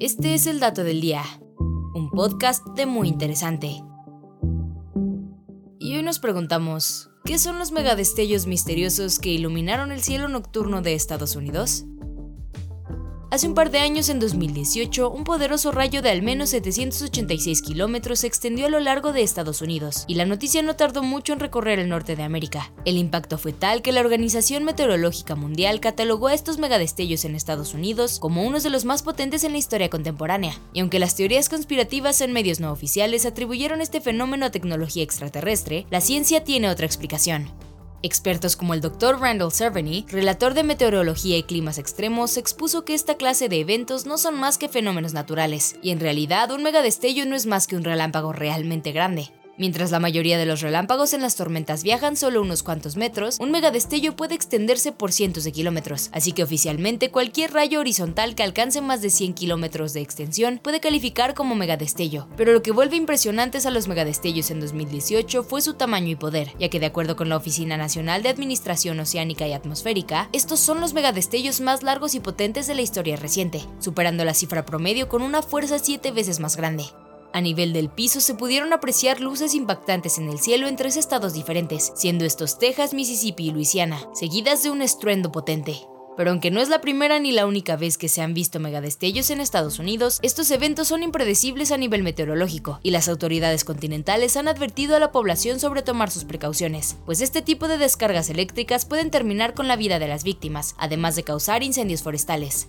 Este es el dato del día, un podcast de muy interesante. Y hoy nos preguntamos, ¿qué son los megadestellos misteriosos que iluminaron el cielo nocturno de Estados Unidos? Hace un par de años, en 2018, un poderoso rayo de al menos 786 kilómetros se extendió a lo largo de Estados Unidos, y la noticia no tardó mucho en recorrer el norte de América. El impacto fue tal que la Organización Meteorológica Mundial catalogó a estos megadestellos en Estados Unidos como unos de los más potentes en la historia contemporánea, y aunque las teorías conspirativas en medios no oficiales atribuyeron este fenómeno a tecnología extraterrestre, la ciencia tiene otra explicación. Expertos como el Dr. Randall Cerveny, relator de meteorología y climas extremos, expuso que esta clase de eventos no son más que fenómenos naturales, y en realidad un megadestello no es más que un relámpago realmente grande. Mientras la mayoría de los relámpagos en las tormentas viajan solo unos cuantos metros, un megadestello puede extenderse por cientos de kilómetros, así que oficialmente cualquier rayo horizontal que alcance más de 100 kilómetros de extensión puede calificar como megadestello. Pero lo que vuelve impresionantes a los megadestellos en 2018 fue su tamaño y poder, ya que de acuerdo con la Oficina Nacional de Administración Oceánica y Atmosférica, estos son los megadestellos más largos y potentes de la historia reciente, superando la cifra promedio con una fuerza 7 veces más grande. A nivel del piso se pudieron apreciar luces impactantes en el cielo en tres estados diferentes, siendo estos Texas, Mississippi y Luisiana, seguidas de un estruendo potente. Pero aunque no es la primera ni la única vez que se han visto megadestellos en Estados Unidos, estos eventos son impredecibles a nivel meteorológico, y las autoridades continentales han advertido a la población sobre tomar sus precauciones, pues este tipo de descargas eléctricas pueden terminar con la vida de las víctimas, además de causar incendios forestales.